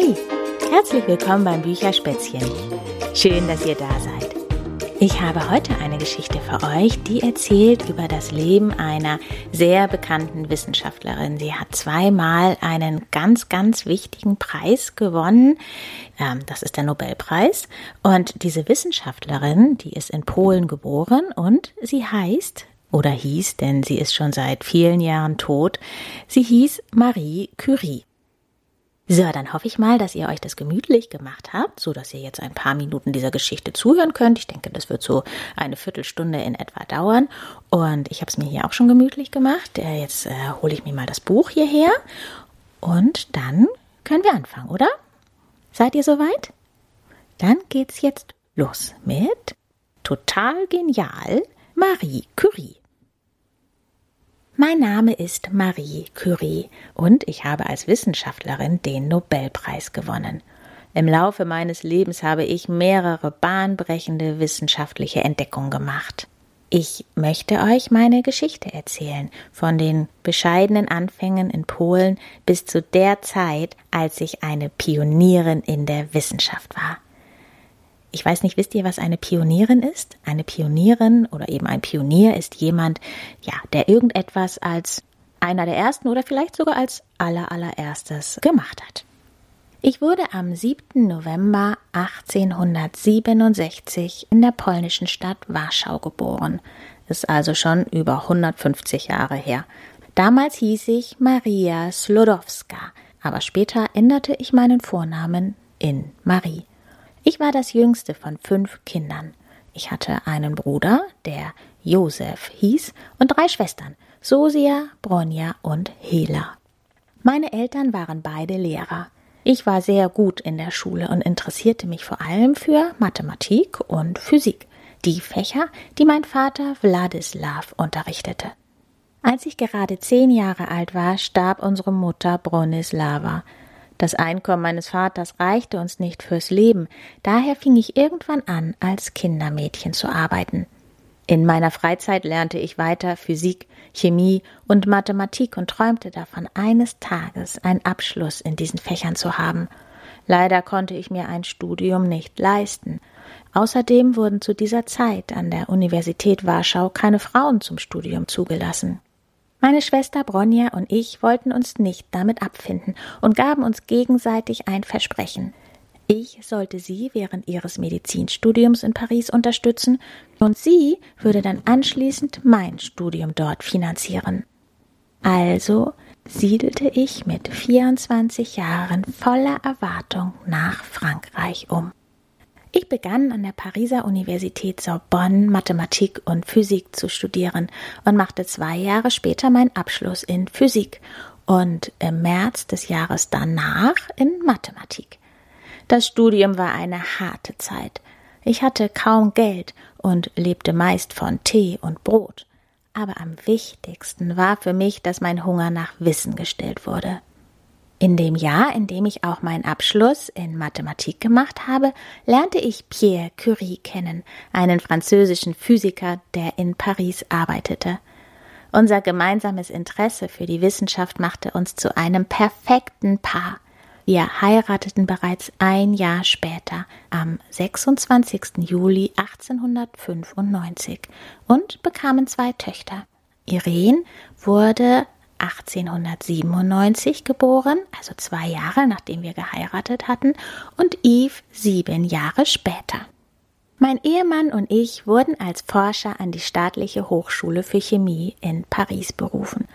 Hey, herzlich willkommen beim Bücherspätzchen. Schön, dass ihr da seid. Ich habe heute eine Geschichte für euch, die erzählt über das Leben einer sehr bekannten Wissenschaftlerin. Sie hat zweimal einen ganz, ganz wichtigen Preis gewonnen. Ähm, das ist der Nobelpreis. Und diese Wissenschaftlerin, die ist in Polen geboren und sie heißt oder hieß, denn sie ist schon seit vielen Jahren tot, sie hieß Marie Curie. So, dann hoffe ich mal, dass ihr euch das gemütlich gemacht habt, so dass ihr jetzt ein paar Minuten dieser Geschichte zuhören könnt. Ich denke, das wird so eine Viertelstunde in etwa dauern. Und ich habe es mir hier auch schon gemütlich gemacht. Äh, jetzt äh, hole ich mir mal das Buch hierher und dann können wir anfangen, oder? Seid ihr soweit? Dann geht's jetzt los mit Total genial Marie Curie. Mein Name ist Marie Curie und ich habe als Wissenschaftlerin den Nobelpreis gewonnen. Im Laufe meines Lebens habe ich mehrere bahnbrechende wissenschaftliche Entdeckungen gemacht. Ich möchte euch meine Geschichte erzählen, von den bescheidenen Anfängen in Polen bis zu der Zeit, als ich eine Pionierin in der Wissenschaft war. Ich weiß nicht, wisst ihr, was eine Pionierin ist? Eine Pionierin oder eben ein Pionier ist jemand, ja, der irgendetwas als einer der ersten oder vielleicht sogar als aller allererstes gemacht hat. Ich wurde am 7. November 1867 in der polnischen Stadt Warschau geboren. Ist also schon über 150 Jahre her. Damals hieß ich Maria Slodowska, aber später änderte ich meinen Vornamen in Marie. Ich war das jüngste von fünf Kindern. Ich hatte einen Bruder, der Josef hieß, und drei Schwestern, Sosia, Bronja und Hela. Meine Eltern waren beide Lehrer. Ich war sehr gut in der Schule und interessierte mich vor allem für Mathematik und Physik, die Fächer, die mein Vater Wladislaw unterrichtete. Als ich gerade zehn Jahre alt war, starb unsere Mutter Bronislava. Das Einkommen meines Vaters reichte uns nicht fürs Leben, daher fing ich irgendwann an, als Kindermädchen zu arbeiten. In meiner Freizeit lernte ich weiter Physik, Chemie und Mathematik und träumte davon, eines Tages einen Abschluss in diesen Fächern zu haben. Leider konnte ich mir ein Studium nicht leisten. Außerdem wurden zu dieser Zeit an der Universität Warschau keine Frauen zum Studium zugelassen. Meine Schwester Bronja und ich wollten uns nicht damit abfinden und gaben uns gegenseitig ein Versprechen. Ich sollte sie während ihres Medizinstudiums in Paris unterstützen und sie würde dann anschließend mein Studium dort finanzieren. Also siedelte ich mit 24 Jahren voller Erwartung nach Frankreich um. Ich begann an der Pariser Universität Sorbonne Mathematik und Physik zu studieren und machte zwei Jahre später meinen Abschluss in Physik und im März des Jahres danach in Mathematik. Das Studium war eine harte Zeit. Ich hatte kaum Geld und lebte meist von Tee und Brot. Aber am wichtigsten war für mich, dass mein Hunger nach Wissen gestillt wurde. In dem Jahr, in dem ich auch meinen Abschluss in Mathematik gemacht habe, lernte ich Pierre Curie kennen, einen französischen Physiker, der in Paris arbeitete. Unser gemeinsames Interesse für die Wissenschaft machte uns zu einem perfekten Paar. Wir heirateten bereits ein Jahr später, am 26. Juli 1895, und bekamen zwei Töchter. Irene wurde 1897 geboren, also zwei Jahre nachdem wir geheiratet hatten, und Yves sieben Jahre später. Mein Ehemann und ich wurden als Forscher an die staatliche Hochschule für Chemie in Paris berufen.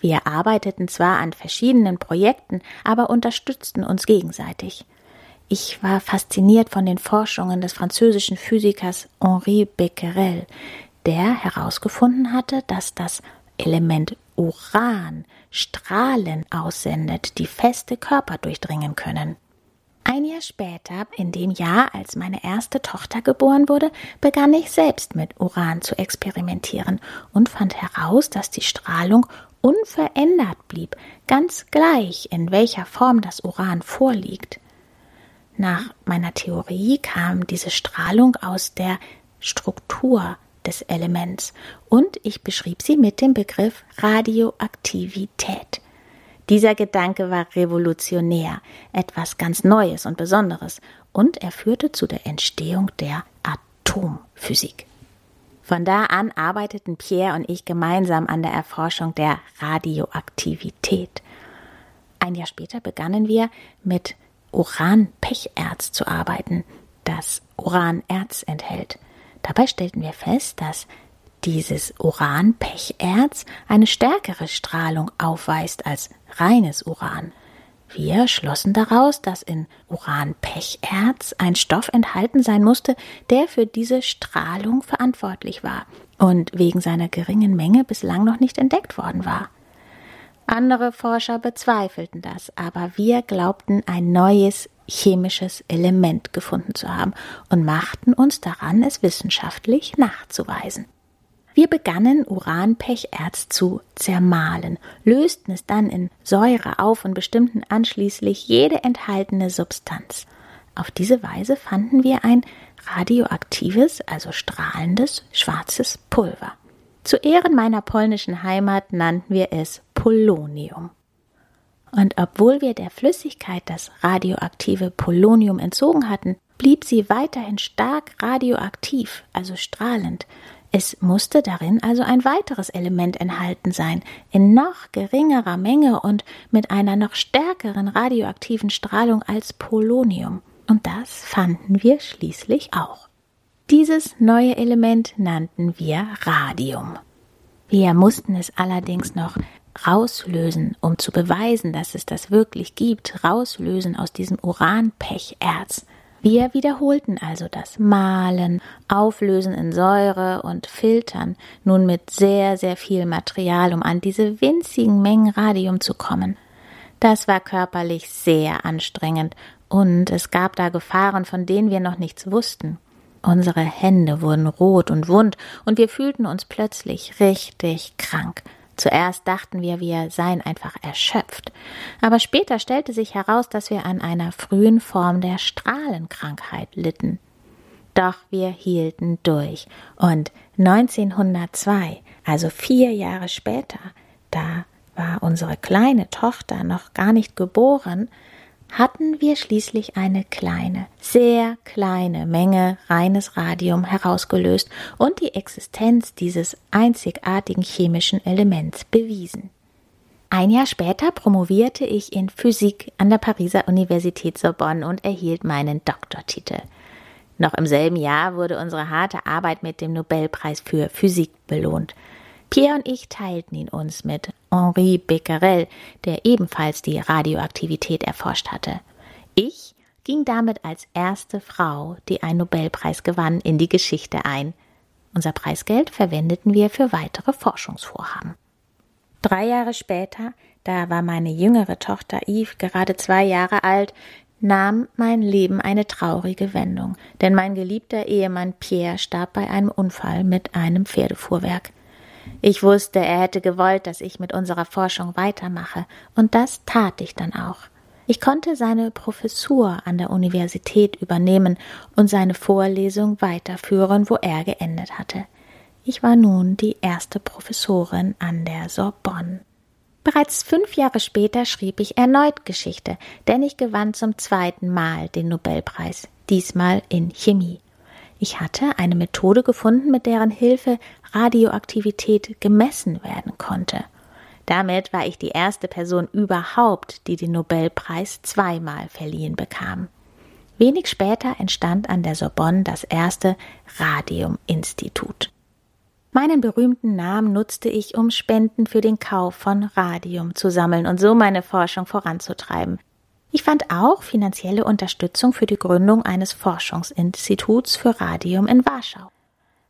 Wir arbeiteten zwar an verschiedenen Projekten, aber unterstützten uns gegenseitig. Ich war fasziniert von den Forschungen des französischen Physikers Henri Becquerel, der herausgefunden hatte, dass das Element Uran Strahlen aussendet, die feste Körper durchdringen können. Ein Jahr später, in dem Jahr, als meine erste Tochter geboren wurde, begann ich selbst mit Uran zu experimentieren und fand heraus, dass die Strahlung unverändert blieb, ganz gleich, in welcher Form das Uran vorliegt. Nach meiner Theorie kam diese Strahlung aus der Struktur des Elements und ich beschrieb sie mit dem Begriff Radioaktivität. Dieser Gedanke war revolutionär, etwas ganz Neues und Besonderes, und er führte zu der Entstehung der Atomphysik. Von da an arbeiteten Pierre und ich gemeinsam an der Erforschung der Radioaktivität. Ein Jahr später begannen wir mit Uranpecherz zu arbeiten, das Uranerz enthält. Dabei stellten wir fest, dass dieses Uranpecherz eine stärkere Strahlung aufweist als reines Uran. Wir schlossen daraus, dass in Uranpecherz ein Stoff enthalten sein musste, der für diese Strahlung verantwortlich war und wegen seiner geringen Menge bislang noch nicht entdeckt worden war. Andere Forscher bezweifelten das, aber wir glaubten ein neues chemisches Element gefunden zu haben und machten uns daran, es wissenschaftlich nachzuweisen. Wir begannen Uranpecherz zu zermahlen, lösten es dann in Säure auf und bestimmten anschließend jede enthaltene Substanz. Auf diese Weise fanden wir ein radioaktives, also strahlendes, schwarzes Pulver. Zu Ehren meiner polnischen Heimat nannten wir es Polonium. Und obwohl wir der Flüssigkeit das radioaktive Polonium entzogen hatten, blieb sie weiterhin stark radioaktiv, also strahlend, es musste darin also ein weiteres Element enthalten sein, in noch geringerer Menge und mit einer noch stärkeren radioaktiven Strahlung als Polonium. Und das fanden wir schließlich auch. Dieses neue Element nannten wir Radium. Wir mussten es allerdings noch rauslösen, um zu beweisen, dass es das wirklich gibt, rauslösen aus diesem Uranpecherz. Wir wiederholten also das Malen, Auflösen in Säure und Filtern, nun mit sehr, sehr viel Material, um an diese winzigen Mengen Radium zu kommen. Das war körperlich sehr anstrengend und es gab da Gefahren, von denen wir noch nichts wussten. Unsere Hände wurden rot und wund und wir fühlten uns plötzlich richtig krank. Zuerst dachten wir, wir seien einfach erschöpft, aber später stellte sich heraus, dass wir an einer frühen Form der Strahlenkrankheit litten. Doch wir hielten durch und 1902, also vier Jahre später, da war unsere kleine Tochter noch gar nicht geboren, hatten wir schließlich eine kleine, sehr kleine Menge reines Radium herausgelöst und die Existenz dieses einzigartigen chemischen Elements bewiesen. Ein Jahr später promovierte ich in Physik an der Pariser Universität Sorbonne und erhielt meinen Doktortitel. Noch im selben Jahr wurde unsere harte Arbeit mit dem Nobelpreis für Physik belohnt. Pierre und ich teilten ihn uns mit Henri Becquerel, der ebenfalls die Radioaktivität erforscht hatte. Ich ging damit als erste Frau, die einen Nobelpreis gewann, in die Geschichte ein. Unser Preisgeld verwendeten wir für weitere Forschungsvorhaben. Drei Jahre später, da war meine jüngere Tochter Eve gerade zwei Jahre alt, nahm mein Leben eine traurige Wendung, denn mein geliebter Ehemann Pierre starb bei einem Unfall mit einem Pferdefuhrwerk. Ich wusste, er hätte gewollt, dass ich mit unserer Forschung weitermache, und das tat ich dann auch. Ich konnte seine Professur an der Universität übernehmen und seine Vorlesung weiterführen, wo er geendet hatte. Ich war nun die erste Professorin an der Sorbonne. Bereits fünf Jahre später schrieb ich erneut Geschichte, denn ich gewann zum zweiten Mal den Nobelpreis, diesmal in Chemie. Ich hatte eine Methode gefunden, mit deren Hilfe Radioaktivität gemessen werden konnte. Damit war ich die erste Person überhaupt, die den Nobelpreis zweimal verliehen bekam. Wenig später entstand an der Sorbonne das erste Radium-Institut. Meinen berühmten Namen nutzte ich, um Spenden für den Kauf von Radium zu sammeln und so meine Forschung voranzutreiben. Ich fand auch finanzielle Unterstützung für die Gründung eines Forschungsinstituts für Radium in Warschau.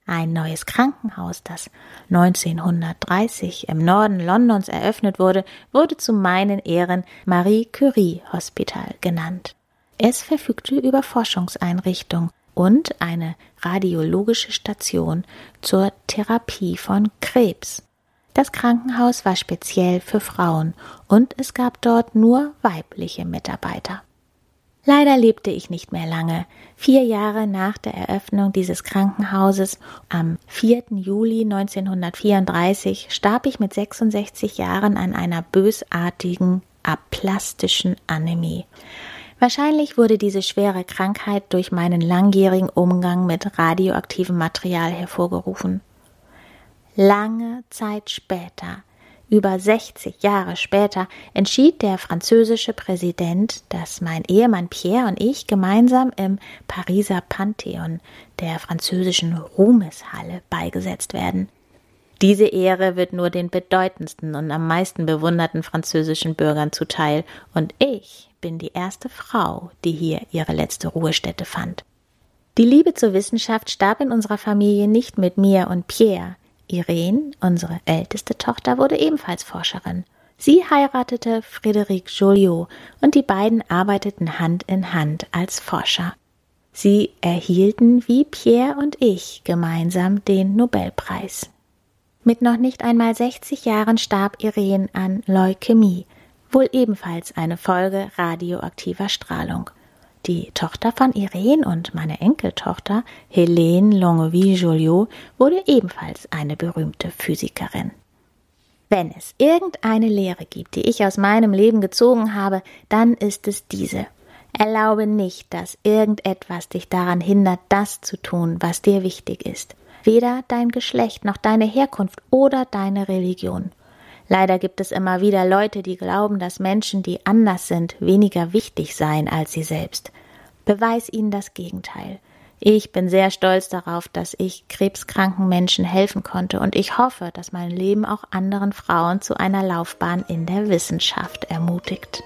Ein neues Krankenhaus, das 1930 im Norden Londons eröffnet wurde, wurde zu meinen Ehren Marie Curie Hospital genannt. Es verfügte über Forschungseinrichtungen und eine radiologische Station zur Therapie von Krebs. Das Krankenhaus war speziell für Frauen und es gab dort nur weibliche Mitarbeiter. Leider lebte ich nicht mehr lange. Vier Jahre nach der Eröffnung dieses Krankenhauses, am 4. Juli 1934, starb ich mit 66 Jahren an einer bösartigen aplastischen Anämie. Wahrscheinlich wurde diese schwere Krankheit durch meinen langjährigen Umgang mit radioaktivem Material hervorgerufen. Lange Zeit später über 60 Jahre später entschied der französische Präsident, dass mein Ehemann Pierre und ich gemeinsam im Pariser Pantheon, der französischen Ruhmeshalle, beigesetzt werden. Diese Ehre wird nur den bedeutendsten und am meisten bewunderten französischen Bürgern zuteil, und ich bin die erste Frau, die hier ihre letzte Ruhestätte fand. Die Liebe zur Wissenschaft starb in unserer Familie nicht mit mir und Pierre, Irene, unsere älteste Tochter, wurde ebenfalls Forscherin. Sie heiratete Frédéric Joliot und die beiden arbeiteten Hand in Hand als Forscher. Sie erhielten wie Pierre und ich gemeinsam den Nobelpreis. Mit noch nicht einmal 60 Jahren starb Irene an Leukämie, wohl ebenfalls eine Folge radioaktiver Strahlung. Die Tochter von Irene und meine Enkeltochter, Helene Longeville-Joliot, wurde ebenfalls eine berühmte Physikerin. Wenn es irgendeine Lehre gibt, die ich aus meinem Leben gezogen habe, dann ist es diese. Erlaube nicht, dass irgendetwas dich daran hindert, das zu tun, was dir wichtig ist. Weder dein Geschlecht noch deine Herkunft oder deine Religion. Leider gibt es immer wieder Leute, die glauben, dass Menschen, die anders sind, weniger wichtig seien als sie selbst. Beweis ihnen das Gegenteil. Ich bin sehr stolz darauf, dass ich krebskranken Menschen helfen konnte und ich hoffe, dass mein Leben auch anderen Frauen zu einer Laufbahn in der Wissenschaft ermutigt.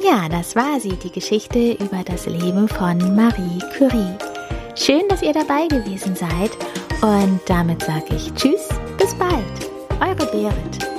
Ja, das war sie, die Geschichte über das Leben von Marie Curie. Schön, dass ihr dabei gewesen seid und damit sage ich Tschüss, bis bald. Eure Berit.